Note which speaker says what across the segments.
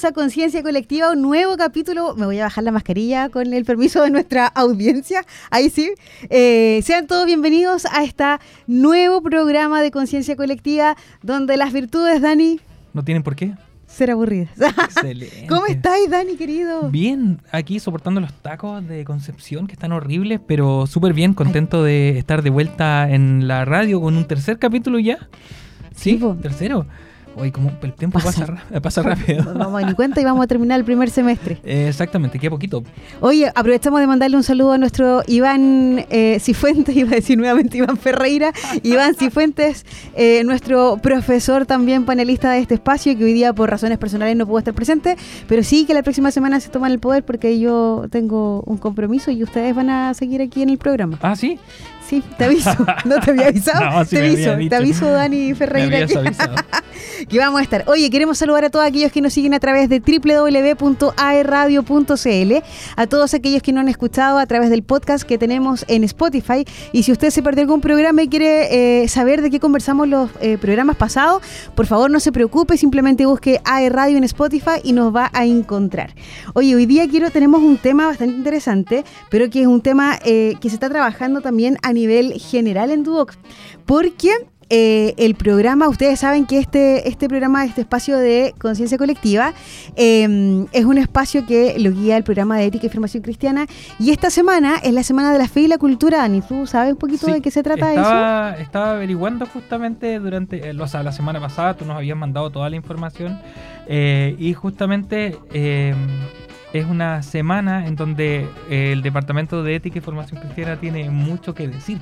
Speaker 1: bienvenidos a Conciencia Colectiva, un nuevo capítulo. Me voy a bajar la mascarilla con el permiso de nuestra audiencia. Ahí sí. Eh, sean todos bienvenidos a este nuevo programa de Conciencia Colectiva, donde las virtudes, Dani.
Speaker 2: No tienen por qué.
Speaker 1: Ser aburridas. Excelente. ¿Cómo estáis, Dani, querido?
Speaker 2: Bien, aquí soportando los tacos de Concepción que están horribles, pero súper bien, contento de estar de vuelta en la radio con un tercer capítulo ya. Sí, tercero. Oye, como el tiempo pasa, rápido.
Speaker 1: No vamos a ni cuenta y vamos a terminar el primer semestre.
Speaker 2: exactamente, queda poquito.
Speaker 1: Oye, aprovechamos de mandarle un saludo a nuestro Iván eh, Cifuentes, iba a decir nuevamente Iván Ferreira, Iván Cifuentes, eh, nuestro profesor también panelista de este espacio, que hoy día por razones personales no pudo estar presente, pero sí que la próxima semana se toman el poder porque yo tengo un compromiso y ustedes van a seguir aquí en el programa.
Speaker 2: Ah, sí.
Speaker 1: Sí, te aviso. ¿No te había avisado? te aviso, te aviso, Dani Ferreira. que, que vamos a estar. Oye, queremos saludar a todos aquellos que nos siguen a través de www.aerradio.cl, a todos aquellos que no han escuchado a través del podcast que tenemos en Spotify. Y si usted se perdió algún programa y quiere eh, saber de qué conversamos los eh, programas pasados, por favor no se preocupe, simplemente busque AE Radio en Spotify y nos va a encontrar. Oye, hoy día quiero tenemos un tema bastante interesante, pero que es un tema eh, que se está trabajando también a nivel nivel general en Duoc, porque eh, el programa, ustedes saben que este, este programa, este espacio de conciencia colectiva, em, es un espacio que lo guía el programa de ética y formación cristiana. Y esta semana es la semana de la fe y la cultura. Dani, ¿tú sabes un poquito de qué se trata
Speaker 2: estaba, eso? Estaba averiguando justamente durante, eh, o sea, la semana pasada, tú nos habías mandado toda la información eh, y justamente em, es una semana en donde eh, el Departamento de Ética y Formación Cristiana tiene mucho que decir.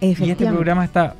Speaker 2: Y este programa está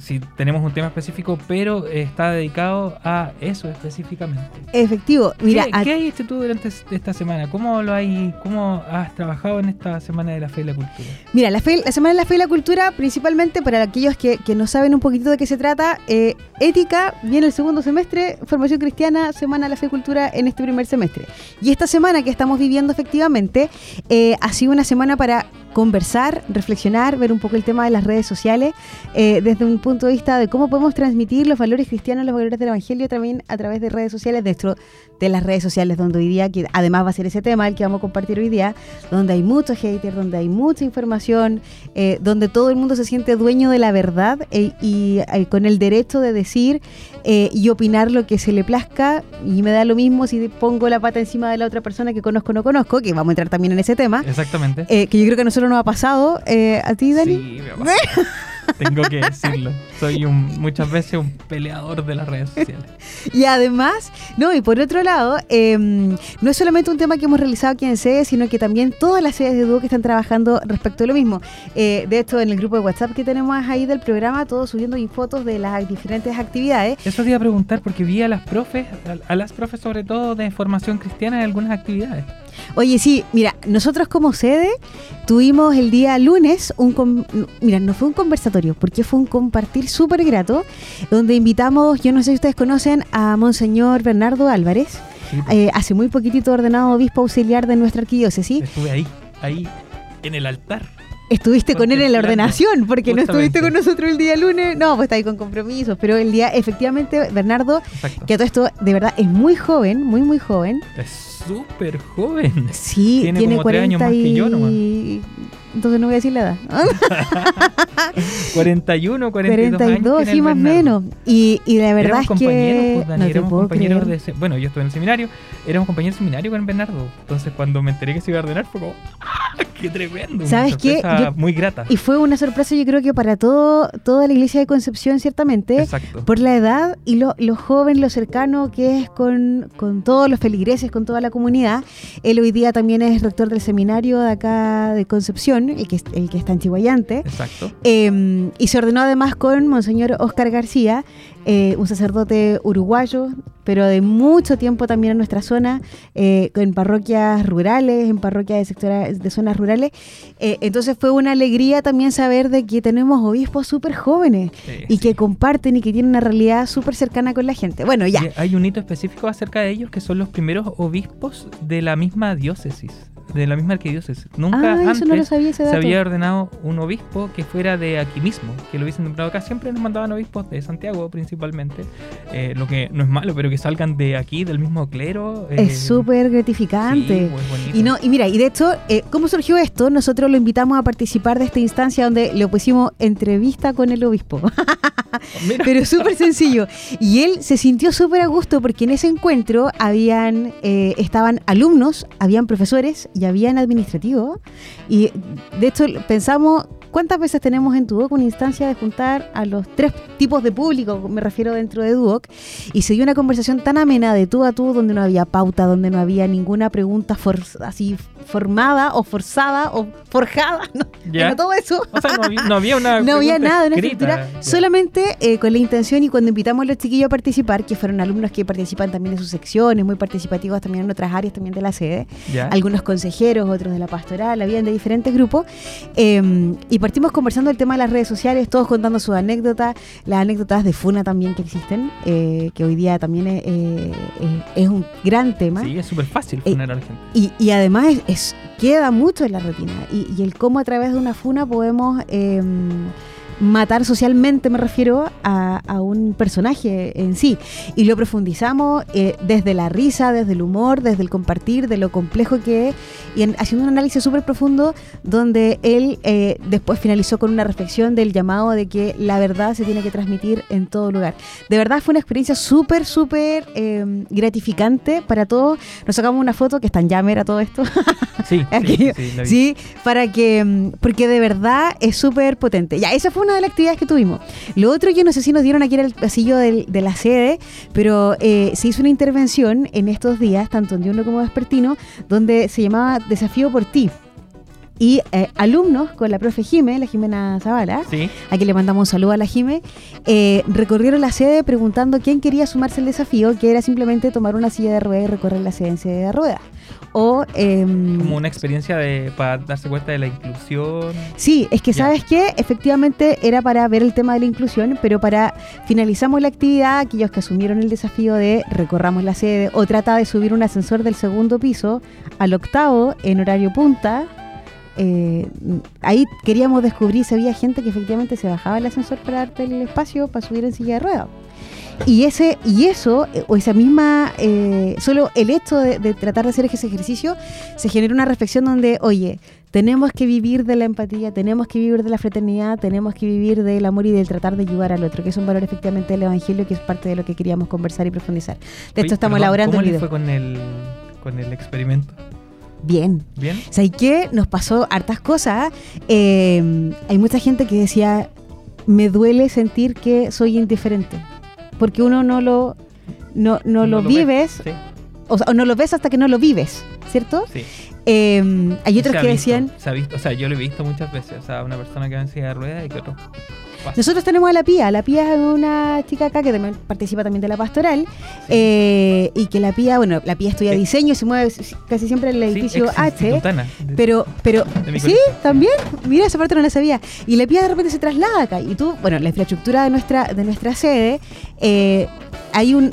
Speaker 2: si tenemos un tema específico, pero está dedicado a eso específicamente.
Speaker 1: Efectivo. Mira,
Speaker 2: ¿Qué, hay hecho tú durante esta semana? ¿Cómo lo hay, cómo has trabajado en esta semana de la fe y la cultura?
Speaker 1: Mira, la, fe, la semana de la fe y la cultura, principalmente para aquellos que, no saben un poquito de qué se trata, eh, ética viene el segundo semestre, formación cristiana, semana de la fe y cultura en este primer semestre. Y esta semana que estamos viviendo efectivamente eh, ha sido una semana para conversar, reflexionar, ver un poco el tema de las redes sociales eh, desde un punto de vista de cómo podemos transmitir los valores cristianos, los valores del Evangelio también a través de redes sociales, dentro de las redes sociales donde hoy día, que además va a ser ese tema el que vamos a compartir hoy día, donde hay muchos haters, donde hay mucha información, eh, donde todo el mundo se siente dueño de la verdad eh, y con el derecho de decir y opinar lo que se le plazca y me da lo mismo si pongo la pata encima de la otra persona que conozco o no conozco, que vamos a entrar también en ese tema.
Speaker 2: Exactamente.
Speaker 1: que yo creo que nosotros nos ha pasado. ¿A ti, Dani?
Speaker 2: Sí, me ha Tengo que decirlo. Soy un, muchas veces un peleador de las redes sociales.
Speaker 1: y además, no, y por otro lado, em, no es solamente un tema que hemos realizado aquí en sede, sino que también todas las sedes de dúo que están trabajando respecto a lo mismo. Eh, de hecho, en el grupo de WhatsApp que tenemos ahí del programa, todos subiendo fotos de las diferentes actividades.
Speaker 2: Eso te iba a preguntar porque vi a las profes, a las profes sobre todo de formación cristiana en algunas actividades.
Speaker 1: Oye, sí, mira, nosotros como sede tuvimos el día lunes un... Mira, no fue un conversatorio, porque fue un compartir súper grato, donde invitamos, yo no sé si ustedes conocen, a Monseñor Bernardo Álvarez, pues. eh, hace muy poquitito ordenado obispo auxiliar de nuestra arquidiócesis.
Speaker 2: Estuve ahí, ahí, en el altar.
Speaker 1: Estuviste con él en la ordenación, porque no estuviste con nosotros el día lunes. No, pues está ahí con compromisos. Pero el día, efectivamente, Bernardo, que a todo esto de verdad es muy joven, muy, muy joven.
Speaker 2: Es súper joven.
Speaker 1: Sí, tiene, como 40 años más que yo nomás. Entonces no voy a decir la edad.
Speaker 2: 41, 42, 42
Speaker 1: sí, más o menos. Y, y la verdad es que...
Speaker 2: Pues, Dani, éramos compañeros de... Bueno, yo estuve en el seminario, éramos compañeros de seminario con Bernardo. Entonces cuando me enteré que se iba a ordenar fue como... ¡Ah, ¡Qué tremendo!
Speaker 1: ¿Sabes qué?
Speaker 2: muy grata.
Speaker 1: Y fue una sorpresa yo creo que para todo toda la iglesia de Concepción ciertamente.
Speaker 2: Exacto.
Speaker 1: Por la edad y lo, lo joven, lo cercano que es con, con todos los feligreses, con toda la comunidad. Él hoy día también es rector del seminario de acá de Concepción el que, el que está en Chihuayante.
Speaker 2: Exacto.
Speaker 1: Em, y se ordenó además con Monseñor Oscar García, eh, un sacerdote uruguayo, pero de mucho tiempo también en nuestra zona, eh, en parroquias rurales, en parroquias de, sectores, de zonas rurales. Eh, entonces fue una alegría también saber de que tenemos obispos súper jóvenes y que comparten y que tienen una realidad súper cercana con la gente. Bueno, ya.
Speaker 2: hay un hito específico acerca de ellos que son los primeros obispos de la misma diócesis de la misma arquidiócesis. Nunca
Speaker 1: Ah,
Speaker 2: antes
Speaker 1: no sabía
Speaker 2: se había ordenado un obispo que fuera de aquí mismo, que lo hubiesen nombrado acá. Siempre nos mandaban obispos de Santiago principalmente, eh, lo que no es malo, pero que salgan de aquí, del mismo clero. eh,
Speaker 1: Es súper gratificante.
Speaker 2: sí.
Speaker 1: Y no, y mira, y de hecho, eh, ¿cómo surgió esto? Nosotros lo invitamos a participar de esta instancia donde le pusimos entrevista con el obispo.
Speaker 2: Mira.
Speaker 1: Pero súper sencillo. Y él se sintió súper a gusto porque en ese encuentro habían, eh, estaban alumnos, habían profesores y habían administrativos. Y de hecho pensamos, ¿cuántas veces tenemos en Duoc una instancia de juntar a los tres tipos de público, me refiero dentro de Duoc? Y se dio una conversación tan amena de tú a tú, donde no había pauta, donde no había ninguna pregunta for- así formada o forzada o forjada, no. Bueno, todo eso.
Speaker 2: O sea, no había, no había una.
Speaker 1: No había nada, una
Speaker 2: Ya.
Speaker 1: solamente eh, con la intención y cuando invitamos a los chiquillos a participar, que fueron alumnos que participan también en sus secciones, muy participativos también en otras áreas también de la sede,
Speaker 2: Ya.
Speaker 1: algunos consejeros, otros de la pastoral, habían de diferentes grupos, eh, y partimos conversando el tema de las redes sociales, todos contando sus anécdotas, las anécdotas de Funa también que existen, eh, que hoy día también es, eh, eh, es un gran tema.
Speaker 2: Sí, es súper fácil funar a la gente.
Speaker 1: Y, y además es, es- queda mucho en la retina. Y, y el cómo a través de una funa podemos eh, matar socialmente, me refiero, a, un personaje en sí. Y lo profundizamos eh, desde la risa, desde el humor, desde el compartir, de lo complejo que es, y en- haciendo un análisis súper profundo donde él eh, después finalizó con una reflexión del llamado de que la verdad se tiene que transmitir en todo lugar. De verdad fue una experiencia súper, súper eh, gratificante para todos. Nos sacamos una foto que está en Yammer a todo esto.
Speaker 2: Sí, sí,
Speaker 1: para que, mm, porque de verdad es súper potente. Ya, esa fue una de las actividades que tuvimos. Lo otro, yo no sé si nos dieron aquí en el pasillo del- de la sede, pero eh, se hizo una intervención en estos días, tanto en Diurno como Vespertino, donde se llamaba Desafío por ti. Y eh, alumnos con la profe Jime, la Jimena Zavala,
Speaker 2: Sí,
Speaker 1: a quien le mandamos un saludo a la Jime, eh, recorrieron la sede preguntando quién quería sumarse al desafío, que era simplemente tomar una silla de ruedas y recorrer la sede en silla de ruedas. O, em,
Speaker 2: como una experiencia de para darse cuenta de la inclusión.
Speaker 1: Sí, es que sabes que efectivamente era para ver el tema de la inclusión, pero para finalizamos la actividad, aquellos que asumieron el desafío de recorramos la sede o trata de subir un ascensor del segundo piso al octavo en horario punta. Eh, ahí queríamos descubrir si había gente que efectivamente se bajaba del ascensor para darte el espacio para subir en silla de ruedas. Y ese y eso, eh, o esa misma, eh, solo el hecho de, de tratar de hacer ese ejercicio, se genera una reflexión donde, oye, tenemos que vivir de la empatía, tenemos que vivir de la fraternidad, tenemos que vivir del amor y del tratar de ayudar al otro, que es un valor efectivamente del Evangelio, que es parte de lo que queríamos conversar y profundizar. De esto estamos elaborando
Speaker 2: ¿Cómo
Speaker 1: el video.
Speaker 2: fue con el, con el experimento?
Speaker 1: Bien.
Speaker 2: ¿Bien?
Speaker 1: ¿Sabes qué? Nos pasó hartas cosas. Eh, hay mucha gente que decía, me duele sentir que soy indiferente. Porque uno no lo, no, no lo
Speaker 2: ve.
Speaker 1: vives,
Speaker 2: Sí,
Speaker 1: o, sea, o no lo ves hasta que no lo vives, ¿cierto?
Speaker 2: sí.
Speaker 1: Eh, hay
Speaker 2: Y
Speaker 1: otros que
Speaker 2: visto,
Speaker 1: decían,
Speaker 2: se ha visto, o sea, yo lo he visto muchas veces. O sea, una persona que va en silla de ruedas y que otro.
Speaker 1: Nosotros tenemos a la Pía, la Pía es una chica acá que también participa también de la pastoral, eh, y que la Pía, bueno, la Pía estudia
Speaker 2: Sí.
Speaker 1: diseño y se mueve casi siempre en el
Speaker 2: Sí,
Speaker 1: edificio
Speaker 2: ex
Speaker 1: H. Pero, pero, sí, también, mira, esa parte no la sabía. Y la PIA de repente se traslada acá. Y tú, bueno, la infraestructura de nuestra, de nuestra sede, eh, hay un,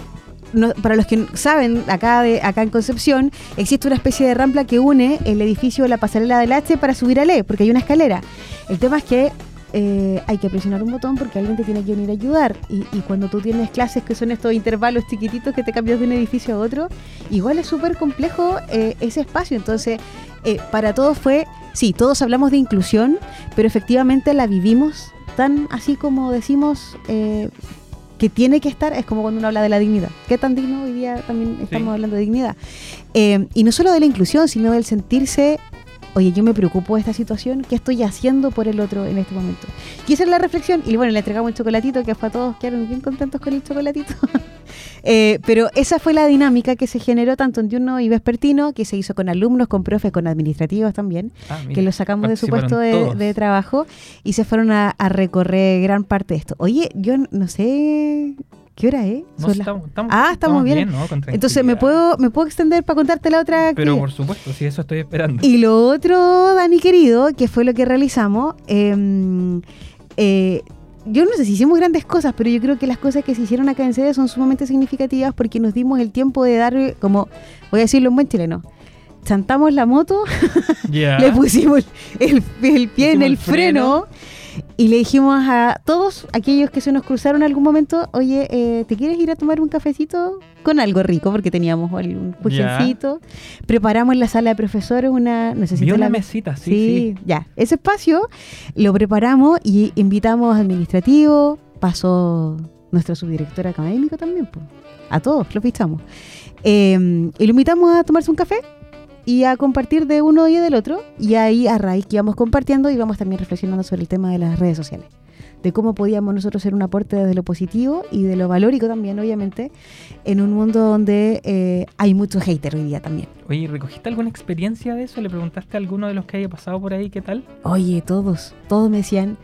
Speaker 1: no- para los que saben, acá, de, acá en Concepción, existe una especie de rampa que une el edificio de la pasarela del H para subir al E, porque hay una escalera. El tema es que eh, hay que presionar un botón porque alguien te tiene que venir a ayudar. Y, y cuando tú tienes clases que son estos intervalos chiquititos que te cambias de un edificio a otro, igual es súper complejo eh, ese espacio. Entonces, eh, para todos fue, sí, todos hablamos de inclusión, pero efectivamente la vivimos tan así como decimos que tiene que estar, es como cuando uno habla de la dignidad. ¿Qué tan digno hoy día también estamos
Speaker 2: Sí.
Speaker 1: hablando de dignidad? Eh, y no solo de la inclusión, sino del sentirse, oye, yo me preocupo de esta situación, ¿qué estoy haciendo por el otro en este momento? Y esa es la reflexión, y bueno, le entregamos el chocolatito, que fue a todos, quedaron bien contentos con el chocolatito. Eh, pero esa fue la dinámica que se generó tanto en diurno y vespertino, que se hizo con alumnos, con profes, con administrativos también,
Speaker 2: Ah, mira,
Speaker 1: que los sacamos de su puesto de, trabajo y se fueron a, a recorrer gran parte de esto. Oye, yo no sé qué hora es.
Speaker 2: No,
Speaker 1: las-
Speaker 2: estamos, estamos-
Speaker 1: Ah, estamos bien.
Speaker 2: ¿no? Con
Speaker 1: Entonces me puedo me puedo extender para contarte la otra
Speaker 2: Pero por supuesto, sí, eso estoy esperando.
Speaker 1: Y lo otro, Dani querido, que fue lo que realizamos, eh, eh, yo no sé si hicimos grandes cosas, pero yo creo que las cosas que se hicieron acá en sede son sumamente significativas porque nos dimos el tiempo de dar, como voy a decirlo en buen chileno, chantamos la moto, le pusimos el, el pie en el freno. Y le dijimos a todos aquellos que se nos cruzaron en algún momento, oye, eh, ¿te quieres ir a tomar un cafecito con algo rico? Porque teníamos un pujencito. Preparamos en la sala de profesores una,
Speaker 2: una
Speaker 1: la-
Speaker 2: mesita, sí, sí.
Speaker 1: ya. Ese espacio lo preparamos y invitamos administrativo, pasó nuestro subdirector académico también, pues. a todos los fichamos. Eh, y lo invitamos a tomarse un café y a compartir de uno y del otro. Y ahí a raíz que íbamos compartiendo íbamos también reflexionando sobre el tema de las redes sociales. De cómo podíamos nosotros ser un aporte desde lo positivo y de lo valórico también, obviamente, en un mundo donde eh, hay mucho hater hoy día también.
Speaker 2: Oye, ¿recogiste alguna experiencia de eso? ¿Le preguntaste a alguno de los que haya pasado por ahí qué tal?
Speaker 1: Oye, todos, todos me decían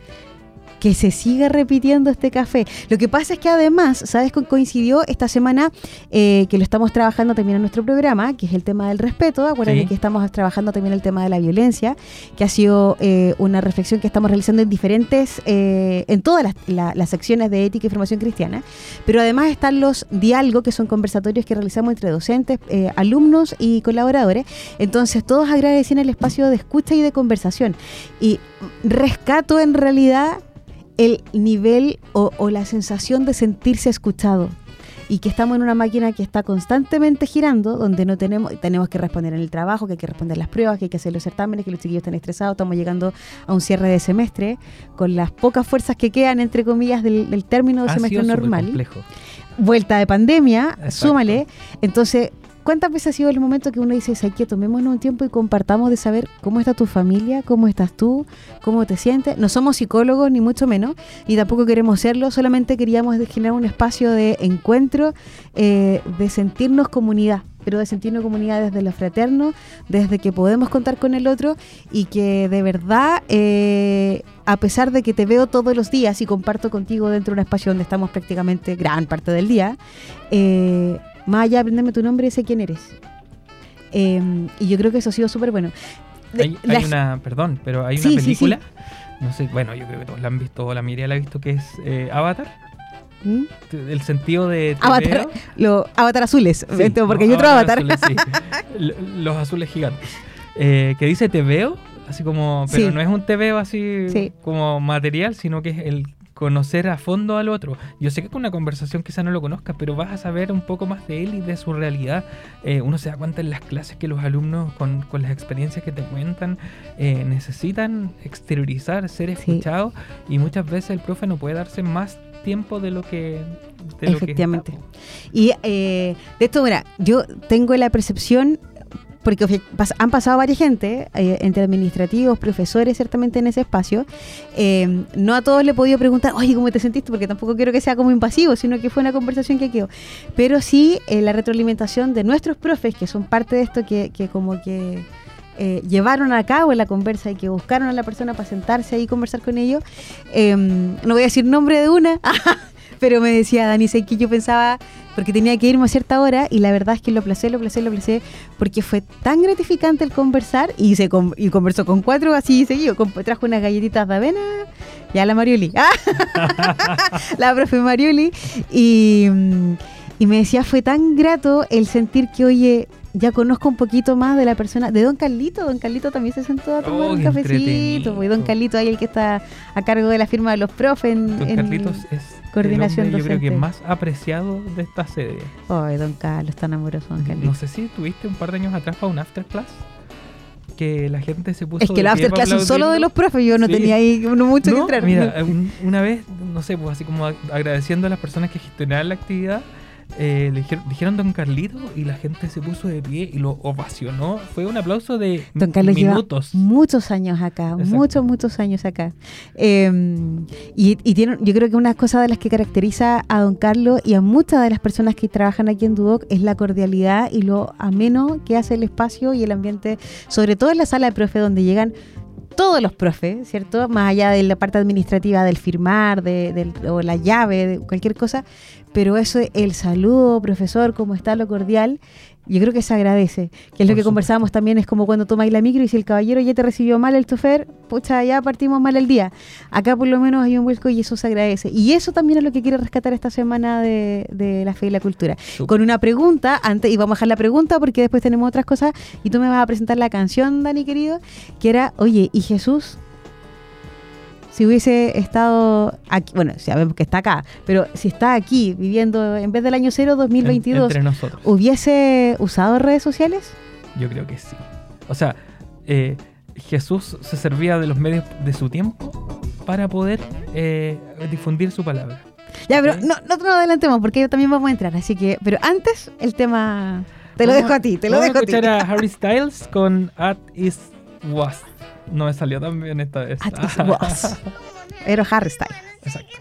Speaker 1: que se siga repitiendo este café. Lo que pasa es que además, ¿sabes? Co- Coincidió esta semana eh, que lo estamos trabajando también en nuestro programa, que es el tema del respeto. Acuérdate
Speaker 2: Sí.
Speaker 1: que estamos trabajando también el tema de la violencia, que ha sido eh, una reflexión que estamos realizando en diferentes, eh, en todas las, la- las secciones de ética y formación cristiana. Pero además están los diálogos, que son conversatorios que realizamos entre docentes, eh, alumnos y colaboradores. Entonces, todos agradecen el espacio de escucha y de conversación. Y rescato en realidad el nivel o, o la sensación de sentirse escuchado. Y que estamos en una máquina que está constantemente girando, donde no tenemos, tenemos que responder en el trabajo, que hay que responder las pruebas, que hay que hacer los certámenes, que los chiquillos están estresados, estamos llegando a un cierre de semestre, con las pocas fuerzas que quedan, entre comillas, del, del término de
Speaker 2: Ha
Speaker 1: semestre
Speaker 2: sido
Speaker 1: normal
Speaker 2: complejo.
Speaker 1: vuelta de pandemia,
Speaker 2: Exacto.
Speaker 1: súmale. Entonces, ¿cuántas veces ha sido el momento que uno dice, hay que tomémonos un tiempo y compartamos de saber cómo está tu familia, cómo estás tú, cómo te sientes? No somos psicólogos, ni mucho menos, y tampoco queremos serlo, solamente queríamos generar un espacio de encuentro, eh, de sentirnos comunidad pero de sentirnos comunidad desde lo fraterno, desde que podemos contar con el otro y que de verdad, eh, a pesar de que te veo todos los días y comparto contigo dentro de un espacio donde estamos prácticamente gran parte del día, eh, más allá de aprenderme tu nombre, sé quién eres. Eh, y yo creo que eso ha sido súper bueno. De-
Speaker 2: Hay, hay
Speaker 1: las-
Speaker 2: una, perdón, pero hay una
Speaker 1: Sí, sí,
Speaker 2: película, no sé, bueno, yo creo que todos la han visto, la mayoría la ha visto, que es eh, Avatar.
Speaker 1: ¿Mm?
Speaker 2: El sentido de...
Speaker 1: Avatar, lo, avatar azules, Esto, porque
Speaker 2: no,
Speaker 1: hay otro avatar.
Speaker 2: azules, Los azules gigantes. Eh, que dice te veo, así como, pero no es un te veo así
Speaker 1: Sí.
Speaker 2: como material, sino que es el conocer a fondo al otro. Yo sé que con una conversación quizá no lo conozcas, pero vas a saber un poco más de él y de su realidad. Eh, uno se da cuenta en las clases que los alumnos, con, con las experiencias que te cuentan, eh, necesitan exteriorizar, ser
Speaker 1: Sí.
Speaker 2: escuchados, y muchas veces el profe no puede darse más tiempo de lo que... de lo que
Speaker 1: Efectivamente. Y eh, de esto, mira, yo tengo la percepción, porque han pasado varias gente, eh, entre administrativos, profesores, ciertamente en ese espacio. eh, no a todos le he podido preguntar, oye, ¿cómo te sentiste? Porque tampoco quiero que sea como invasivo, sino que fue una conversación que quedó. Pero sí eh, la retroalimentación de nuestros profes, que son parte de esto, que, que como que eh, llevaron a cabo la conversa y que buscaron a la persona para sentarse ahí y conversar con ellos. Eh, no voy a decir nombre de una, pero me decía Dani, sé que yo pensaba, porque tenía que irme a cierta hora y la verdad es que lo aplacé, lo aplacé, lo aplacé, porque fue tan gratificante el conversar y se y conversó con cuatro así seguido, con- trajo unas galletitas de avena, ya la Marioli, la profe Marioli, y, mm, y me decía, fue tan grato el sentir que, oye, ya conozco un poquito más de la persona, de Don Carlito, Don Carlito también se sentó a tomar
Speaker 2: Oh,
Speaker 1: un cafecito, pues Don Carlito ahí el que está a cargo de la firma de los profes en,
Speaker 2: Don
Speaker 1: en-
Speaker 2: Carlitos es
Speaker 1: coordinación
Speaker 2: el hombre, yo creo que más apreciado de esta sede.
Speaker 1: Ay, Don Carlos, tan amoroso Don Carlito.
Speaker 2: No sé si tuviste un par de años atrás para un afterclass que la gente se puso
Speaker 1: Es que los afterclass son solo de los profes, yo no
Speaker 2: Sí.
Speaker 1: tenía ahí uno mucho que entrar.
Speaker 2: Mira, un- una vez, no sé, pues así como ag- agradeciendo a las personas que gestionaban la actividad, eh, le dijeron, dijeron Don Carlito y la gente se puso de pie y lo ovacionó. Fue un aplauso de
Speaker 1: Don Carlos lleva
Speaker 2: minutos.
Speaker 1: muchos años acá,
Speaker 2: Exacto.
Speaker 1: muchos, muchos años acá. Eh, y y tiene, yo creo que una cosa de las que caracteriza a Don Carlos y a muchas de las personas que trabajan aquí en Duoc es la cordialidad y lo ameno que hace el espacio y el ambiente, sobre todo en la sala de profe donde llegan todos los profes, ¿cierto? Más allá de la parte administrativa del firmar, de, o la llave, de cualquier cosa, pero eso, el saludo, profesor, cómo está lo cordial, Yo creo que se agradece. Que es lo
Speaker 3: Por
Speaker 1: que conversábamos también, es como cuando tomáis la micro y si el caballero ya te recibió mal el chofer, pucha, ya partimos mal el día. Acá por lo menos hay un vuelco y eso se agradece. Y eso también es lo que quiero rescatar esta semana de, de la fe y la cultura. Con una pregunta, antes, y vamos a dejar la pregunta porque después tenemos otras cosas, y tú me vas a presentar la canción, Dani querido, que era, oye, ¿y Jesús? Si hubiese estado aquí, bueno, sabemos que está acá, pero si está aquí viviendo en vez del año cero
Speaker 3: En-
Speaker 1: 2022,
Speaker 3: entre nosotros.
Speaker 1: ¿hubiese usado redes sociales?
Speaker 3: Yo creo que sí. O sea, eh, Jesús se servía de los medios de su tiempo para poder eh, difundir su palabra.
Speaker 1: Ya, pero no, no nos adelantemos porque también vamos a entrar, así que, pero antes el tema te lo
Speaker 3: Vamos
Speaker 1: dejo a ti, te lo
Speaker 3: vamos
Speaker 1: dejo a
Speaker 3: a
Speaker 1: ti.
Speaker 3: escuchar a Harry Styles con At Is Was. No me salió tan bien esta vez.
Speaker 1: At. Pero Harry Styles.
Speaker 3: Exacto.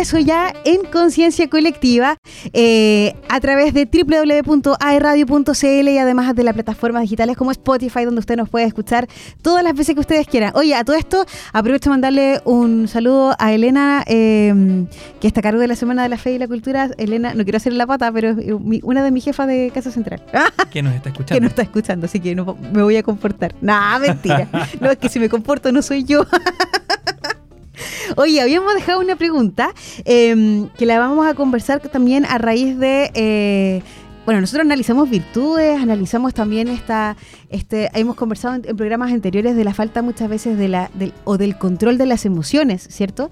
Speaker 1: Regreso ya en Conciencia Colectiva eh, a través de www.aeradio.cl y además de las plataformas digitales como Spotify donde usted nos puede escuchar todas las veces que ustedes quieran. Oye, a todo esto aprovecho de mandarle un saludo a Elena eh, que está a cargo de la Semana de la Fe y la Cultura. Elena, no quiero hacer la pata, pero es mi- una de mis jefas de Casa Central.
Speaker 3: que nos está escuchando.
Speaker 1: que no está escuchando, así que no me voy a comportar. Nah, mentira. No, es que si me comporto no soy yo. Oye, habíamos dejado una pregunta eh, que la vamos a conversar también a raíz de... eh, bueno, nosotros analizamos virtudes, analizamos también esta, este, hemos conversado en, en programas anteriores de la falta muchas veces de la, del, o del control de las emociones, ¿cierto?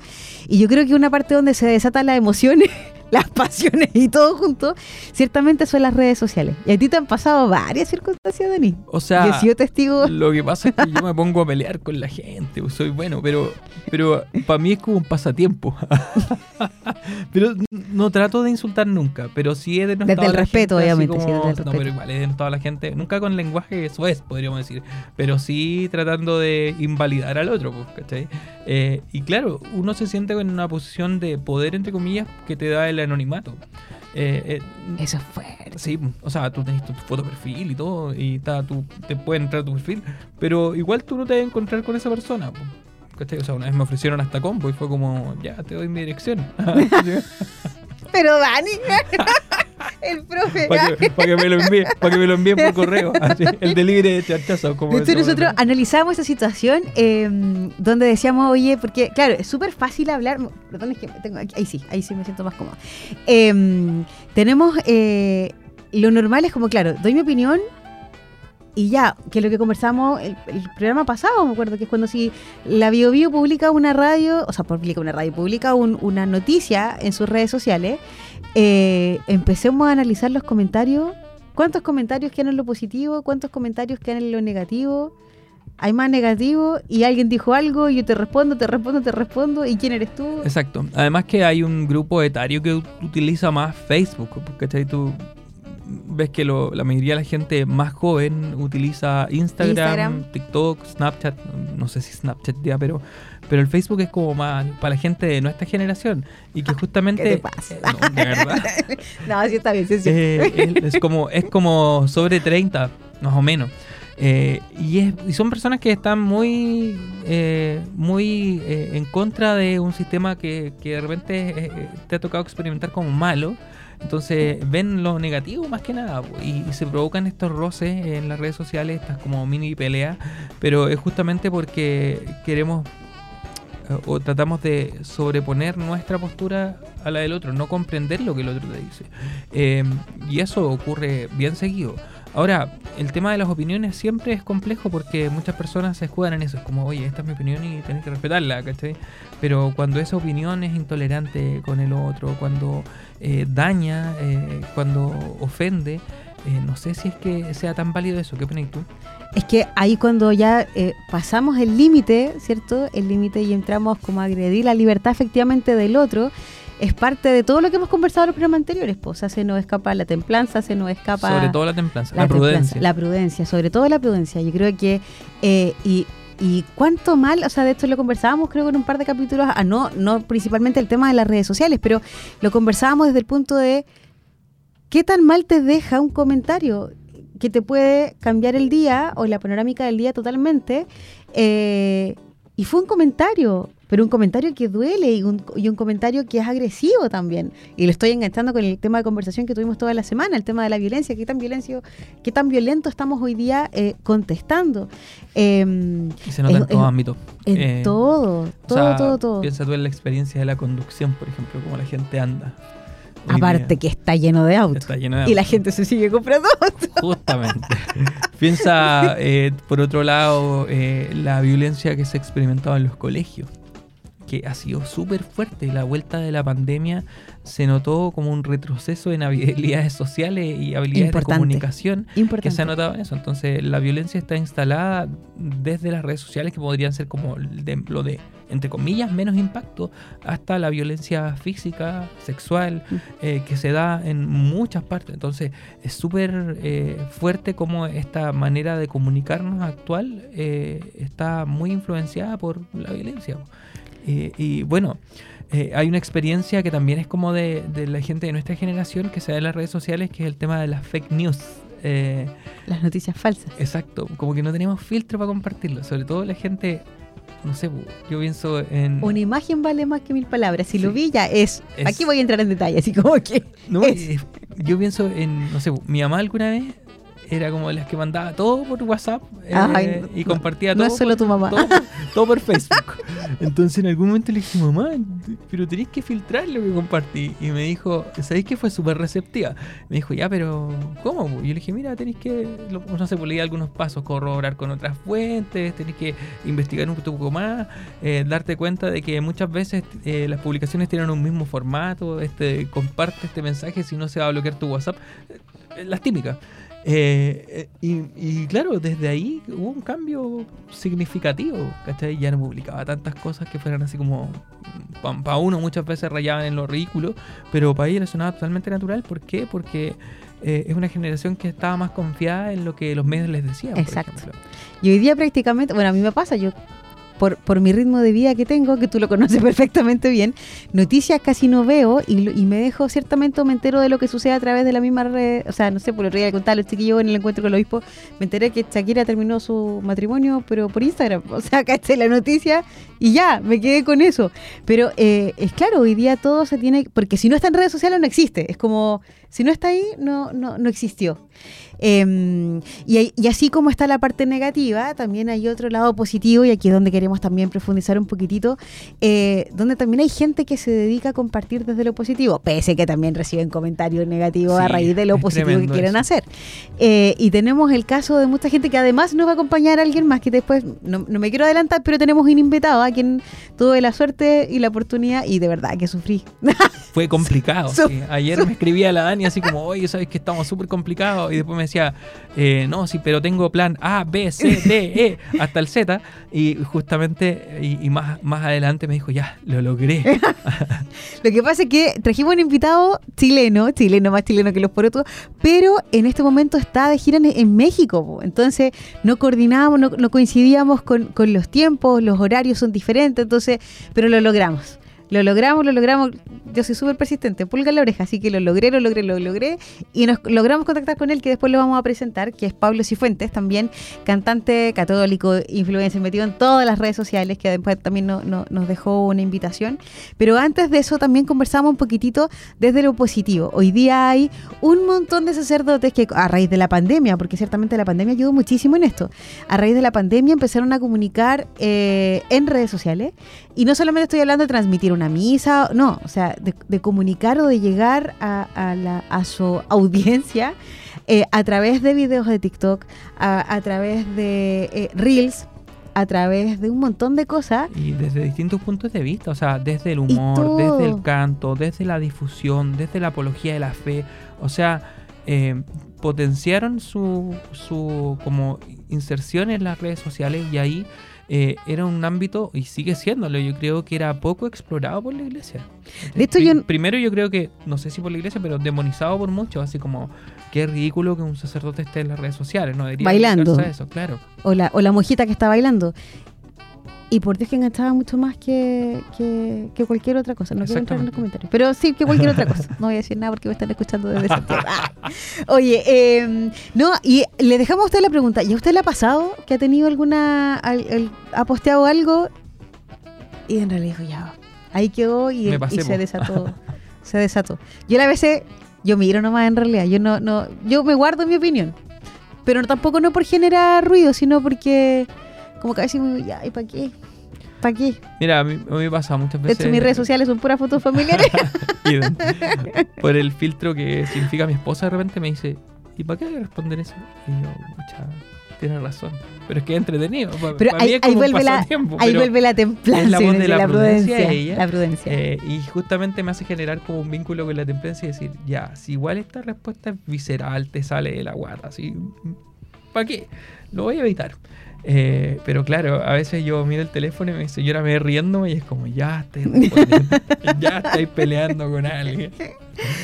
Speaker 1: Y yo creo que una parte donde se desatan las emociones, las pasiones y todo junto, ciertamente son las redes sociales. Y a ti te han pasado varias circunstancias, Denis.
Speaker 3: O sea,
Speaker 1: Yo he sido testigo.
Speaker 3: Lo que pasa es que yo me pongo a pelear con la gente, pues, soy bueno, pero pero para mí es como un pasatiempo. pero no trato de insultar nunca, pero sí he denostado
Speaker 1: Desde el
Speaker 3: la
Speaker 1: respeto,
Speaker 3: gente,
Speaker 1: obviamente, sí,
Speaker 3: como-
Speaker 1: desde el
Speaker 3: No, pero igual he denostado a la gente, nunca con lenguaje eso es, podríamos decir, pero sí tratando de invalidar al otro, pues, ¿cachai? Eh, y claro, uno se siente en una posición de poder, entre comillas, que te da el anonimato.
Speaker 2: Eh, eh,
Speaker 1: Eso es fuerte.
Speaker 2: Sí, o sea, tú tenés tu foto perfil y todo, y está, tú te pueden entrar a tu perfil, pero igual tú no te vas a encontrar con esa persona. O sea, una vez me ofrecieron hasta combo y fue como, ya, te doy mi dirección.
Speaker 1: Pero Dani, el profe.
Speaker 2: para, que, pa' que me lo envíen, para que me lo envíen por correo. Así, el delivery de charchazo. Como
Speaker 1: Entonces
Speaker 2: decimos
Speaker 1: nosotros analizamos esa situación eh, donde decíamos, oye, porque claro, es súper fácil hablar. Perdón, es que tengo aquí- ahí sí, ahí sí me siento más cómoda. Eh, tenemos eh, lo normal es como, claro, doy mi opinión y ya, que lo que conversamos el, programa pasado, me acuerdo que es cuando si la Bio Bio publica una radio, o sea, publica una radio, publica un- una noticia en sus redes sociales, eh, empecemos a analizar los comentarios. ¿Cuántos comentarios quedan en lo positivo? ¿Cuántos comentarios quedan en lo negativo? Hay más negativo y alguien dijo algo y yo te respondo, te respondo, te respondo. ¿Y quién eres tú?
Speaker 2: Exacto. Además que hay un grupo etario que ut- utiliza más Facebook, ¿cachai? Tú ves que lo- la mayoría de la gente más joven utiliza Instagram,
Speaker 1: Instagram.
Speaker 2: TikTok, Snapchat, no sé si Snapchat ya, pero, pero el Facebook es como más para la gente de nuestra generación y que justamente...
Speaker 1: ¿qué te pasa?
Speaker 2: Eh, no, de verdad.
Speaker 1: no, sí está bien, sí, sí.
Speaker 2: Eh, es, es como, es como sobre 30, más o menos. Eh, y, es- y son personas que están muy, eh, muy eh, en contra de un sistema que, que de repente te ha tocado experimentar como malo. Entonces ven lo negativo más que nada y, se provocan estos roces en las redes sociales, estas como mini peleas, pero es justamente porque queremos eh, o tratamos de sobreponer nuestra postura a la del otro, no comprender lo que el otro te dice. Eh, y eso ocurre bien seguido. Ahora, el tema de las opiniones siempre es complejo porque muchas personas se escudan en eso. Es como, oye, esta es mi opinión y tenés que respetarla, ¿cachai? Pero cuando esa opinión es intolerante con el otro, cuando eh, daña, eh, cuando ofende, eh, no sé si es que sea tan válido eso. ¿Qué opinas tú?
Speaker 1: Es que ahí cuando ya eh, pasamos el límite, ¿cierto? El límite y entramos como a agredir la libertad efectivamente del otro, es parte de todo lo que hemos conversado en los programas anteriores. Pues, o sea, se nos escapa la templanza, se nos escapa...
Speaker 2: Sobre todo la templanza, la, prudencia.
Speaker 1: La prudencia, sobre todo la prudencia. Yo creo que... eh, y, y cuánto mal, o sea, de esto lo conversábamos creo que en un par de capítulos, ah, no, no principalmente el tema de las redes sociales, pero lo conversábamos desde el punto de qué tan mal te deja un comentario que te puede cambiar el día o la panorámica del día totalmente. eh, y fue un comentario, pero un comentario que duele y un, y un comentario que es agresivo también. Y lo estoy enganchando con el tema de conversación que tuvimos toda la semana, el tema de la violencia, qué tan, violencio, qué tan violento estamos hoy día eh, contestando. Eh,
Speaker 2: se nota en
Speaker 1: en-
Speaker 2: todo ámbito.
Speaker 1: en
Speaker 2: Eh,
Speaker 1: todo,
Speaker 2: O
Speaker 1: todo,
Speaker 2: sea,
Speaker 1: todo, todo.
Speaker 2: Piensa tú en la experiencia de la conducción, por ejemplo, cómo la gente anda. Hoy
Speaker 1: Aparte
Speaker 2: día
Speaker 1: que está lleno de autos. Y la gente se sigue comprando autos.
Speaker 2: Justamente. Piensa, eh, por otro lado, eh, la violencia que se ha experimentado en los colegios, que ha sido súper fuerte. La vuelta de la pandemia se notó como un retroceso en habilidades sociales y habilidades
Speaker 1: Importante.
Speaker 2: de comunicación que
Speaker 1: Importante.
Speaker 2: se ha notado en eso. Entonces, la violencia está instalada desde las redes sociales, que podrían ser como el de- lo de, entre comillas, menos impacto, hasta la violencia física, sexual,
Speaker 1: Mm.
Speaker 2: eh, que se da en muchas partes. Entonces, es súper eh, fuerte como esta manera de comunicarnos actual eh, está muy influenciada por la violencia. Eh, y bueno, eh, hay una experiencia que también es como de, de la gente de nuestra generación que se da en las redes sociales, que es el tema de las fake news. Eh,
Speaker 1: Las noticias falsas.
Speaker 2: exacto, como que no tenemos filtro para compartirlo. Sobre todo la gente, no sé, yo pienso en...
Speaker 1: Una imagen vale más que mil palabras. Si lo vi ya es,
Speaker 2: Es-
Speaker 1: Aquí voy a entrar en detalle, así como que.
Speaker 2: No,
Speaker 1: es-
Speaker 2: yo pienso en, no sé, mi mamá alguna vez era como de las que mandaba todo por WhatsApp eh,
Speaker 1: Ay, no,
Speaker 2: y compartía
Speaker 1: no
Speaker 2: todo.
Speaker 1: es solo
Speaker 2: por-
Speaker 1: tu mamá.
Speaker 2: Todo, por- todo por Facebook. Entonces en algún momento le dije, mamá, pero tenés que filtrar lo que compartí. Y me dijo, ¿sabéis que fue súper receptiva? Me dijo, ya, pero ¿cómo? Y yo le dije, mira, tenéis que, lo- no sé, pues leí algunos pasos, corroborar con otras fuentes, tenéis que investigar un poco más, eh, darte cuenta de que muchas veces eh, las publicaciones tienen un mismo formato, este comparte este mensaje, si no se va a bloquear tu WhatsApp. Eh, las típicas. Eh, eh, y, y claro, desde ahí hubo un cambio significativo, ¿cachai? Ya no publicaba tantas cosas que fueran así como, para uno muchas veces rayaban en lo ridículo, pero para ella le sonaba totalmente natural. ¿Por qué? Porque eh, es una generación que estaba más confiada en lo que los medios les decían. por
Speaker 1: Exacto.
Speaker 2: ejemplo.
Speaker 1: Y hoy día prácticamente, bueno, a mí me pasa, yo por, por mi ritmo de vida que tengo, que tú lo conoces perfectamente bien, noticias casi no veo y, y me dejo ciertamente me entero de lo que sucede a través de la misma red. O sea, no sé, por el día contaba a los chiquillos en el encuentro con el obispo, me enteré que Shakira terminó su matrimonio, pero por Instagram. O sea, caché la noticia y ya, me quedé con eso. Pero eh, es claro, hoy día todo se tiene. Porque si no está en redes sociales, no existe. Es como, si no está ahí, no, no, no existió. Eh, y, y así como está la parte negativa, también hay otro lado positivo, y aquí es donde queremos también profundizar un poquitito, eh, donde también hay gente que se dedica a compartir desde lo positivo, pese que también reciben comentarios negativos a raíz de lo positivo que quieren
Speaker 2: eso.
Speaker 1: hacer. Eh, y tenemos el caso de mucha gente que además nos va a acompañar alguien más que después, no, no me quiero adelantar, pero tenemos un invitado a quien tuve la suerte y la oportunidad, y de verdad que sufrí.
Speaker 2: Fue complicado. Sí. Ayer me escribía la Dani así como, oye, sabes que estamos súper complicados. Y después me decía, eh, no, sí, pero tengo plan A, B, C, D, E, hasta el Z. Y justamente, y, y más, más adelante me dijo, ya, lo logré.
Speaker 1: Lo que pasa es que trajimos un invitado chileno, chileno más chileno que los porotos, pero en este momento está de gira en, en México. po. Entonces no coordinábamos, no, no coincidíamos con, con los tiempos, los horarios son diferentes, entonces, pero lo logramos. Lo logramos, lo logramos. Yo soy súper persistente, pulga en la oreja, así que lo logré, lo logré, lo logré. Y nos logramos contactar con él, que después lo vamos a presentar, que es Pablo Cifuentes, también cantante católico, influencer, metido en todas las redes sociales, que después también no- no- nos dejó una invitación. Pero antes de eso también conversamos un poquitito desde lo positivo. Hoy día hay un montón de sacerdotes que a raíz de la pandemia, porque ciertamente la pandemia ayudó muchísimo en esto, a raíz de la pandemia empezaron a comunicar eh, en redes sociales. Y no solamente estoy hablando de transmitir una misa, no, o sea, de, de comunicar o de llegar a, a la- a su audiencia eh, a través de videos de TikTok, a, a través de eh, Reels, a través de un montón de cosas.
Speaker 2: Y desde distintos puntos de vista, o sea, desde el humor, desde el canto, desde la difusión, desde la apología de la fe, o sea, eh, potenciaron su, su como inserción en las redes sociales y ahí eh, era un ámbito, y sigue siéndolo, yo creo que era poco explorado por la iglesia.
Speaker 1: De hecho, yo-
Speaker 2: Primero yo creo que, no sé si por la iglesia, pero demonizado por muchos, así como, qué ridículo que un sacerdote esté en las redes sociales, no debería
Speaker 1: Bailando.
Speaker 2: eso, claro.
Speaker 1: o la, o la mojita que está bailando. Y por Dios que enganchaba mucho más que, que, que cualquier otra cosa. No quiero entrar en los comentarios. Pero sí, que cualquier otra cosa. No voy a decir nada porque me están escuchando desde Santiago. Oye, eh, no, y le dejamos a usted la pregunta. ¿Y a usted le ha pasado que ha tenido alguna. al- al- ha posteado algo y en realidad dijo, ya, ahí quedó y, se desató. se desató. Yo a veces, yo miro nomás en realidad. Yo no, no, yo me guardo mi opinión. Pero tampoco no por generar ruido, sino porque como que a veces me digo, ya, ¿y para qué? ¿Para qué?
Speaker 2: Mira, a mí, a mí me pasa muchas
Speaker 1: De
Speaker 2: veces.
Speaker 1: hecho, mis redes sociales son puras fotos familiares.
Speaker 2: Por el filtro que significa mi esposa, de repente me dice, ¿y para qué hay que responder eso? Y yo, mucha, tienes razón. Pero es que es entretenido. Pa-
Speaker 1: Pero ahí,
Speaker 2: es
Speaker 1: ahí vuelve la, ahí vuelve la templanza,
Speaker 2: es la voz de
Speaker 1: y
Speaker 2: la prudencia, ella.
Speaker 1: La prudencia.
Speaker 2: eh, y justamente me hace generar como un vínculo con la templanza y decir, ya, si igual esta respuesta es visceral, te sale de la guata, así, ¿para qué? Lo voy a evitar. Eh, pero claro, a veces yo miro el teléfono y me señora me riéndome y es como, ya estoy ya estoy peleando con alguien.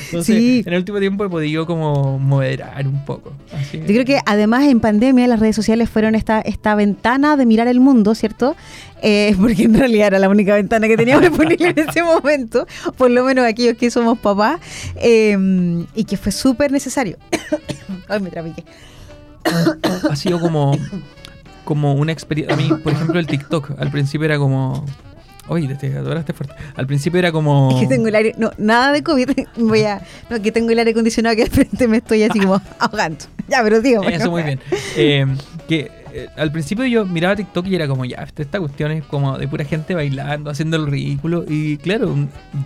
Speaker 2: Entonces,
Speaker 1: Sí.
Speaker 2: en el último tiempo he podido como moderar un poco. Así
Speaker 1: Yo creo que además en pandemia las redes sociales fueron esta, esta ventana de mirar el mundo, ¿cierto? Eh, porque en realidad era la única ventana que teníamos disponible en ese momento, por lo menos aquellos que somos papás, eh, y que fue súper necesario. Ay, me trapiqué.
Speaker 2: Ha sido como, como una experiencia. A mí, por ejemplo, el TikTok al principio era como. Oye, te adoraste fuerte. Al principio era como.
Speaker 1: Es que tengo el aire, no, nada de COVID, voy a, no, que tengo el aire acondicionado que al frente me estoy así como ahogando. Ya, pero digo.
Speaker 2: Eso muy bien. Eh, que eh, al principio yo miraba TikTok y era como, ya, esta, esta cuestión es como de pura gente bailando, haciendo el ridículo. Y claro,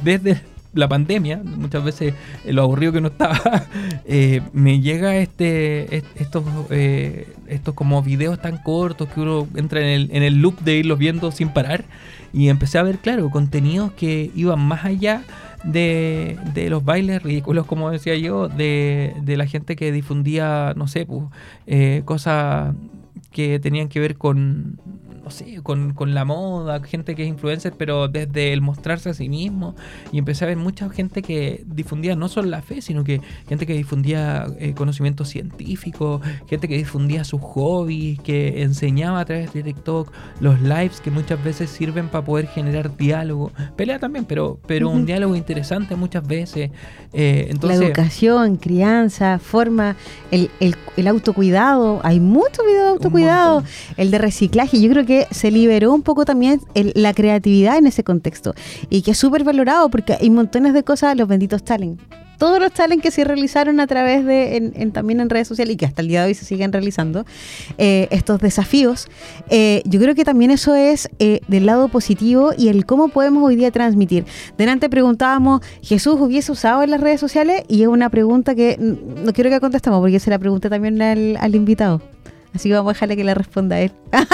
Speaker 2: desde la pandemia, muchas veces eh, lo aburrido que no estaba, eh, me llega este est- estos eh, estos como videos tan cortos que uno entra en el, en el loop de irlos viendo sin parar. Y empecé a ver, claro, contenidos que iban más allá de, de los bailes ridículos, como decía yo, de, de la gente que difundía, no sé, pues, cosas que tenían que ver con, no sé, con, con la moda, gente que es influencer, pero desde el mostrarse a sí mismo. Y empecé a ver mucha gente que difundía no solo la fe, sino que gente que difundía eh, conocimiento científico, gente que difundía sus hobbies, que enseñaba a través de TikTok, los lives que muchas veces sirven para poder generar diálogo. Pelea también, pero, pero un
Speaker 1: Ujú.
Speaker 2: diálogo interesante muchas veces. Eh, entonces,
Speaker 1: la educación, crianza, forma, el, el- el autocuidado. Hay muchos videos de autocuidado. El de reciclaje. Yo creo que se liberó un poco también la creatividad en ese contexto. Y que es súper valorado porque hay montones de cosas, los benditos talent. Todos los talent que se realizaron a través de, también en redes sociales y que hasta el día de hoy se siguen realizando, eh, estos desafíos. Eh, yo creo que también eso es eh, del lado positivo y el cómo podemos hoy día transmitir. Delante preguntábamos, ¿Jesús hubiese usado en las redes sociales? Y es una pregunta que no quiero que contestemos porque se la pregunté también al invitado. Así que vamos a dejarle que le responda a él.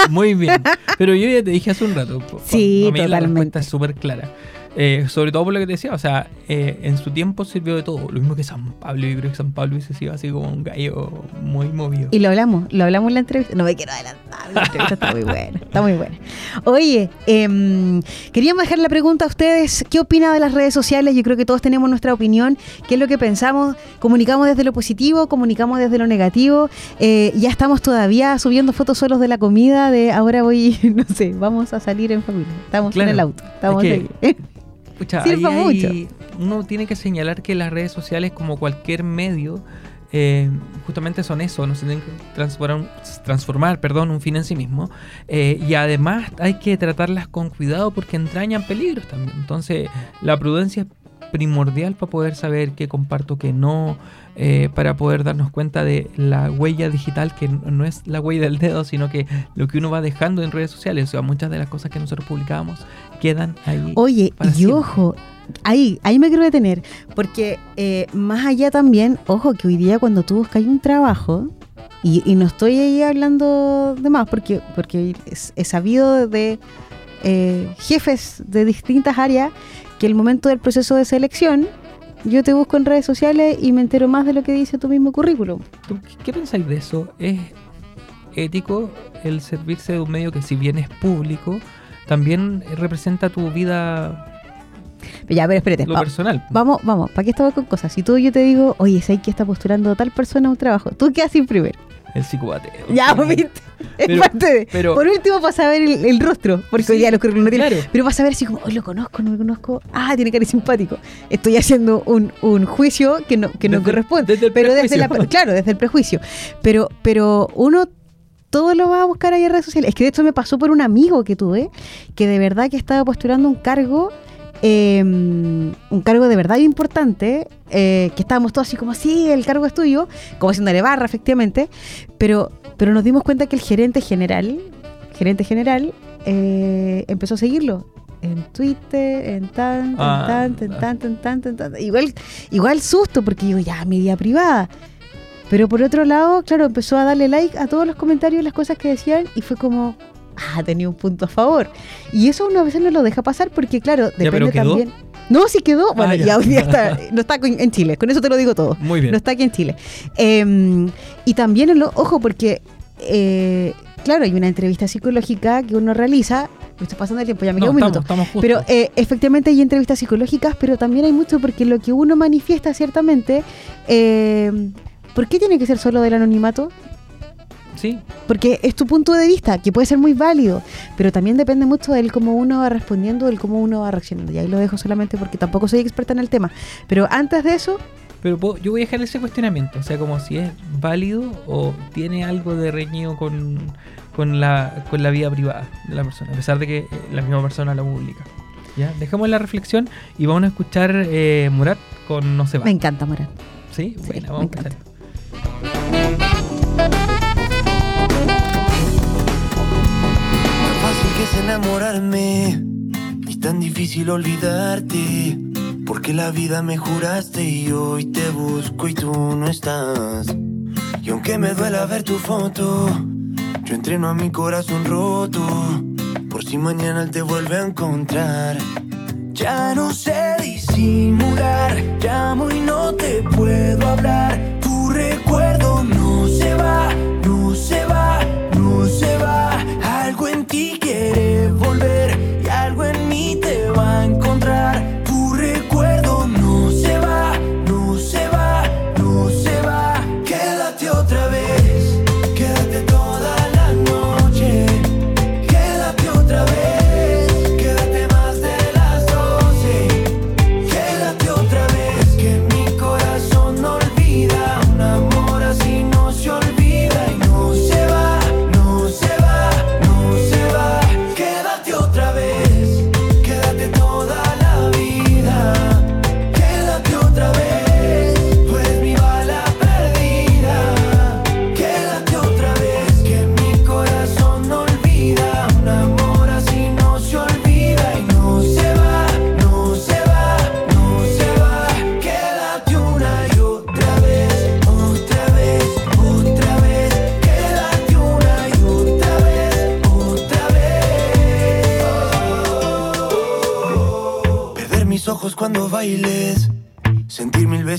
Speaker 2: Muy bien. Pero yo ya te dije hace un rato. po-
Speaker 1: Sí,
Speaker 2: para mí la
Speaker 1: totalmente.
Speaker 2: respuesta es súper clara. Eh, sobre todo por lo que te decía, o sea, eh, en su tiempo sirvió de todo. Lo mismo que San Pablo, yo creo que San Pablo hubiese sido así como un gallo muy movido.
Speaker 1: Y lo hablamos, lo hablamos en la entrevista. No me quiero adelantar, la entrevista está muy buena, está muy buena. Oye, em, queríamos dejar la pregunta a ustedes, ¿qué opinan de las redes sociales? Yo creo que todos tenemos nuestra opinión, qué es lo que pensamos, comunicamos desde lo positivo, comunicamos desde lo negativo, Eh, ya estamos todavía subiendo fotos solos de la comida, de ahora voy, no sé, vamos a salir en familia, estamos
Speaker 2: Claro.
Speaker 1: en el auto, estamos
Speaker 2: Es
Speaker 1: ahí.
Speaker 2: Pucha,
Speaker 1: Sirva
Speaker 2: ahí hay- uno tiene que señalar que las redes sociales, como cualquier medio, eh, justamente son eso, no se tienen que transformar, transformar perdón, un fin en sí mismo. Eh, y además hay que tratarlas con cuidado porque entrañan peligros también. Entonces, la prudencia es primordial para poder saber qué comparto, qué no, eh, para poder darnos cuenta de la huella digital, que no es la huella del dedo, sino que lo que uno va dejando en redes sociales. O sea, muchas de las cosas que nosotros publicábamos quedan ahí.
Speaker 1: Oye, y
Speaker 2: siempre.
Speaker 1: ojo, ahí, ahí me quiero detener, porque eh, más allá también, ojo, que hoy día cuando tú buscas un trabajo, y, y no estoy ahí hablando de más, porque, porque es sabido de eh, jefes de distintas áreas que el momento del proceso de selección, yo te busco en redes sociales y me entero más de lo que dice tu mismo currículum.
Speaker 2: ¿Tú qué- ¿Qué pensáis de eso? ¿Es ético el servirse de un medio que si bien es público, también representa tu vida,
Speaker 1: Ya, pero espérate,
Speaker 2: lo
Speaker 1: va-
Speaker 2: personal?
Speaker 1: vamos, vamos, ¿para qué estamos con cosas? Si tú yo te digo, oye, ¿sabes que está postulando tal persona a un trabajo? ¿Tú qué haces primero?
Speaker 2: El psicobateo.
Speaker 1: Ya, viste. Es
Speaker 2: Pero-
Speaker 1: parte de.
Speaker 2: pero-
Speaker 1: por último, para saber el, el rostro. Porque hoy
Speaker 2: Sí,
Speaker 1: día los currículums no tienen.
Speaker 2: claro.
Speaker 1: Pero para saber si, como, hoy lo conozco, no lo conozco. Ah, tiene cara simpático. Estoy haciendo un, un juicio que no, que no corresponde.
Speaker 2: desde el
Speaker 1: pero desde la. Claro, desde el prejuicio. Pero, pero uno. Todo lo va a buscar ahí en redes sociales. Es que de hecho me pasó por un amigo que tuve, que de verdad que estaba postulando un cargo, eh, un cargo de verdad importante, eh, que estábamos todos así como, sí, el cargo es tuyo, como haciéndole barra, efectivamente, pero, pero nos dimos cuenta que el gerente general, gerente general, eh, empezó a seguirlo. En Twitter, en tan, en
Speaker 2: Ah,
Speaker 1: tan, en
Speaker 2: ah.
Speaker 1: tan, en tan, en tan. Igual, igual susto, porque digo, ya, mi vida privada. Pero por otro lado, claro, empezó a darle like a todos los comentarios, las cosas que decían, y fue como, ah, tenía un punto a favor. Y eso uno a veces no lo deja pasar porque, claro, depende también. No, sí quedó. Bueno,
Speaker 2: Ah, ya.
Speaker 1: ya hoy día está, no está en Chile, con eso te lo digo todo.
Speaker 2: Muy bien.
Speaker 1: No está aquí en Chile. Eh, y también, en lo- ojo, porque, eh, claro, hay una entrevista psicológica que uno realiza. Me estoy pasando el tiempo, ya me
Speaker 2: No,
Speaker 1: queda un minuto.
Speaker 2: estamos, justo.
Speaker 1: Pero eh, efectivamente hay entrevistas psicológicas, pero también hay mucho porque lo que uno manifiesta ciertamente, eh, ¿por qué tiene que ser solo del anonimato?
Speaker 2: Sí,
Speaker 1: Porque es tu punto de vista, que puede ser muy válido, pero también depende mucho del cómo uno va respondiendo, del cómo uno va reaccionando. Y ahí lo dejo solamente porque tampoco soy experta en el tema. Pero antes de eso,
Speaker 2: pero puedo- yo voy a dejar ese cuestionamiento. O sea, como si es válido o tiene algo de reñido con, con, la, con la vida privada de la persona, a pesar de que eh, la misma persona lo publica. ¿Ya? Dejamos la reflexión y vamos a escuchar eh, Murat con No se va.
Speaker 1: me encanta, Mora.
Speaker 2: ¿Sí?
Speaker 1: Sí,
Speaker 2: Bueno,
Speaker 1: me
Speaker 2: vamos a escuchar.
Speaker 4: Difícil olvidarte. Porque la vida me juraste y hoy te busco y tú no estás. Y aunque me duela ver tu foto, yo entreno a mi corazón roto. Por si mañana te vuelve a encontrar. Ya no sé disimular, llamo y no te puedo hablar. Tu recuerdo no se va,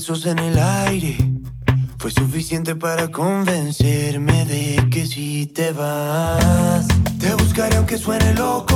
Speaker 4: en el aire. Fue suficiente para convencerme de que si te vas, te buscaré aunque suene loco.